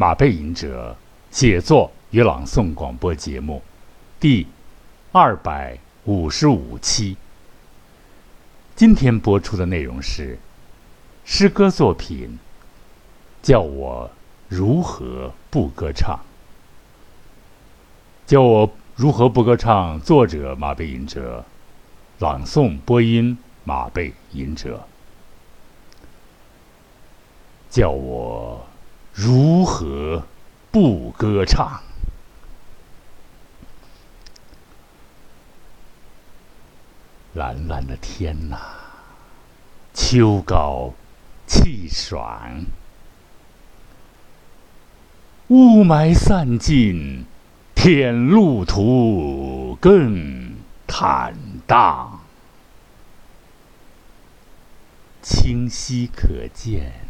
马背吟者写作与朗诵广播节目第二百五十五期。今天播出的内容是诗歌作品《叫我如何不歌唱》。叫我如何不歌唱？作者马背吟者，朗诵播音马背吟者。叫我如何不歌唱？蓝蓝的天呐，秋高气爽，雾霾散尽，天路途更坦荡，清晰可见。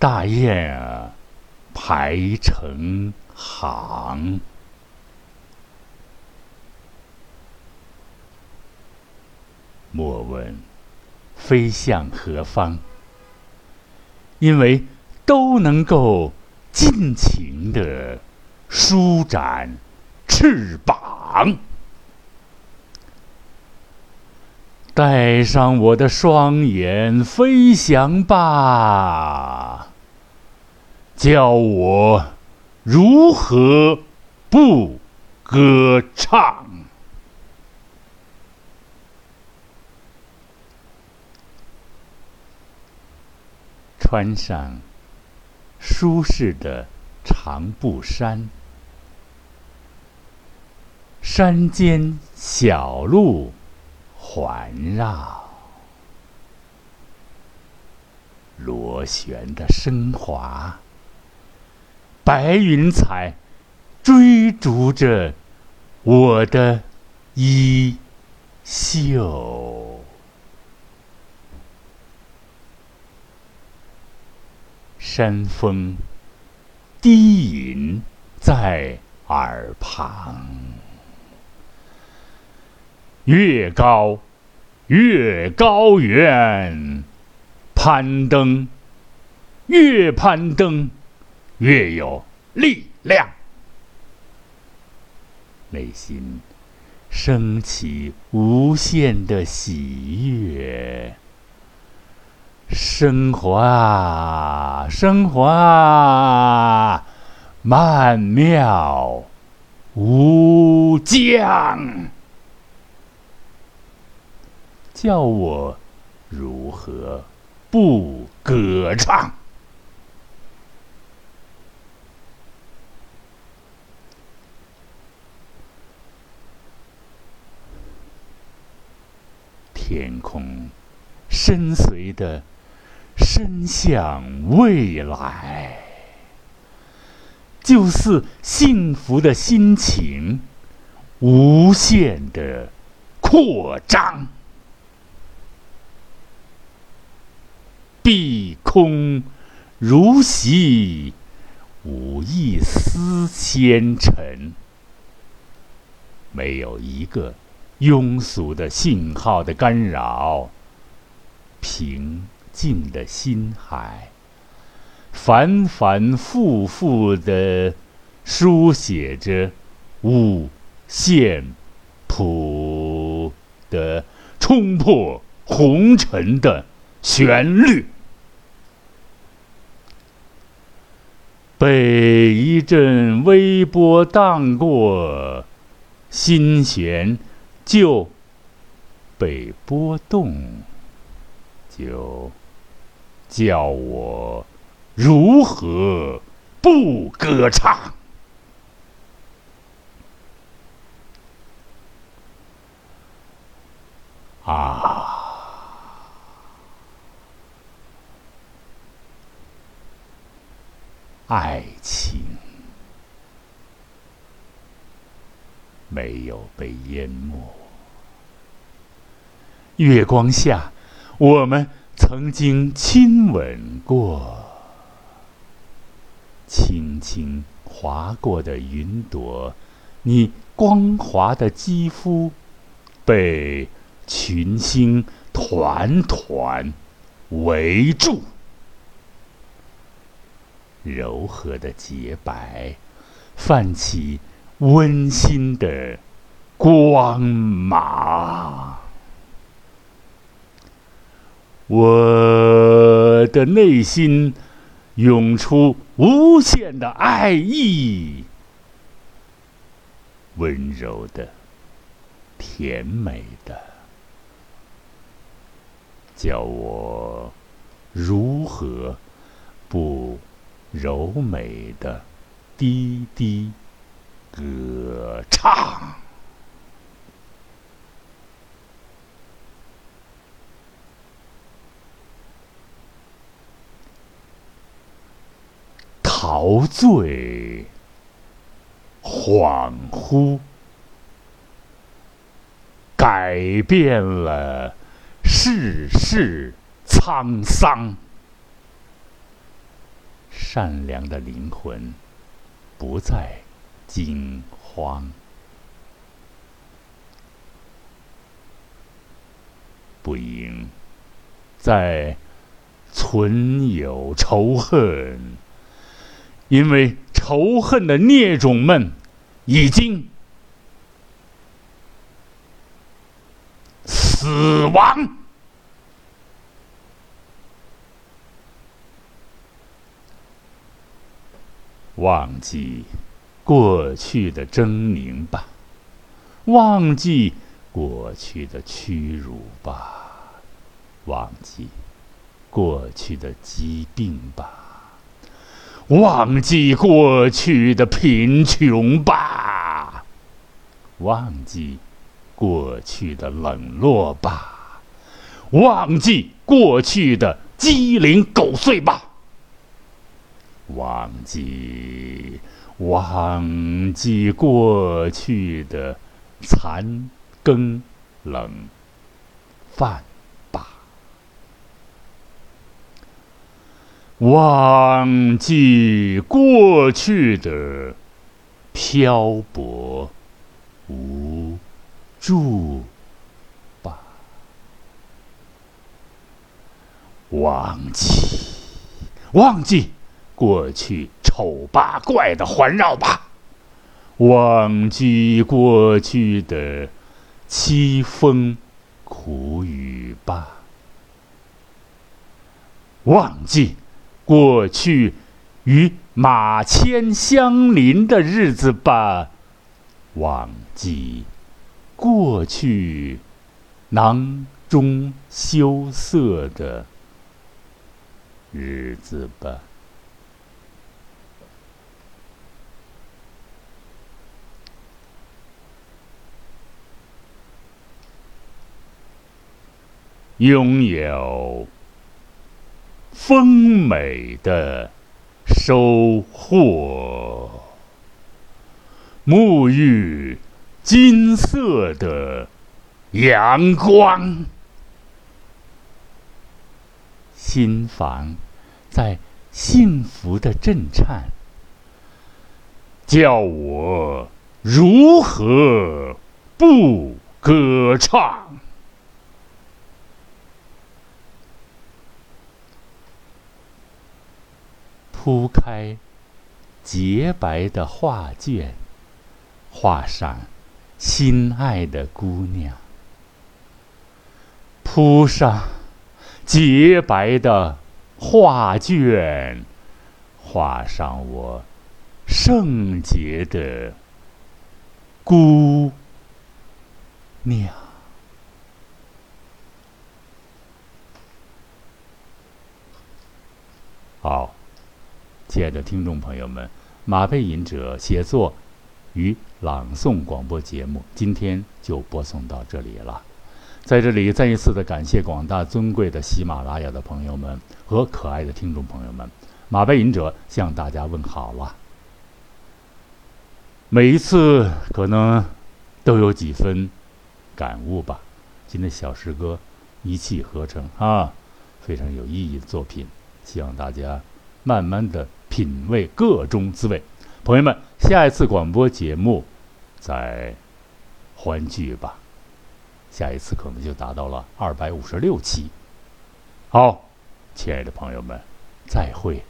大雁，排成行。莫问飞向何方，因为都能够尽情的舒展翅膀。带上我的双眼，飞翔吧！教我如何不歌唱？穿上舒适的长布衫，山间小路环绕，螺旋的升华。白云彩追逐着我的衣袖，山风低吟在耳旁，越高越高远，攀登越攀登。越有力量，内心升起无限的喜悦。升华，升华，曼妙无疆，叫我如何不歌唱？天空深邃的伸向未来，就似幸福的心情无限的扩张，碧空如洗，无一丝纤尘，没有一个。庸俗的信号的干扰，平静的心海，反反复复的书写着五线谱的冲破红尘的旋律，被一阵微波荡过，心弦。就被波动，就叫我如何不歌唱？爱情没有被淹没。月光下，我们曾经亲吻过。轻轻划过的云朵，你光滑的肌肤被群星团团围住。柔和的洁白，泛起温馨的光芒。我的内心涌出无限的爱意，温柔的、甜美的，叫我如何不柔美的低低歌唱？陶醉，恍惚，改变了世事沧桑。善良的灵魂不再惊慌，不应再存有仇恨。因为仇恨的孽种们已经死亡，忘记过去的狰狞吧，忘记过去的屈辱吧，忘记过去的疾病吧。忘记过去的贫穷吧，忘记过去的冷落吧，忘记过去的鸡零狗碎吧，忘记忘记过去的残羹冷饭吧。忘记过去的漂泊无助吧，忘记忘记过去丑八怪的环绕吧，忘记过去的凄风苦雨吧，忘记。过去与马迁相邻的日子吧，忘记过去囊中羞涩的日子吧，拥有。丰美的收获，沐浴金色的阳光，心房在幸福的震颤，叫我如何不歌唱？铺开洁白的画卷，画上心爱的姑娘。铺上洁白的画卷，画上我圣洁的姑娘。好。亲的听众朋友们，马背吟者写作与朗诵广播节目今天就播送到这里了。在这里再一次的感谢广大尊贵的喜马拉雅的朋友们和可爱的听众朋友们，马背吟者向大家问好了。每一次可能都有几分感悟吧。今天小诗歌一气呵成啊，非常有意义的作品，希望大家慢慢的。品味各中滋味，朋友们，下一次广播节目再欢聚吧。下一次可能就达到了二百五十六期。好，亲爱的朋友们，再会。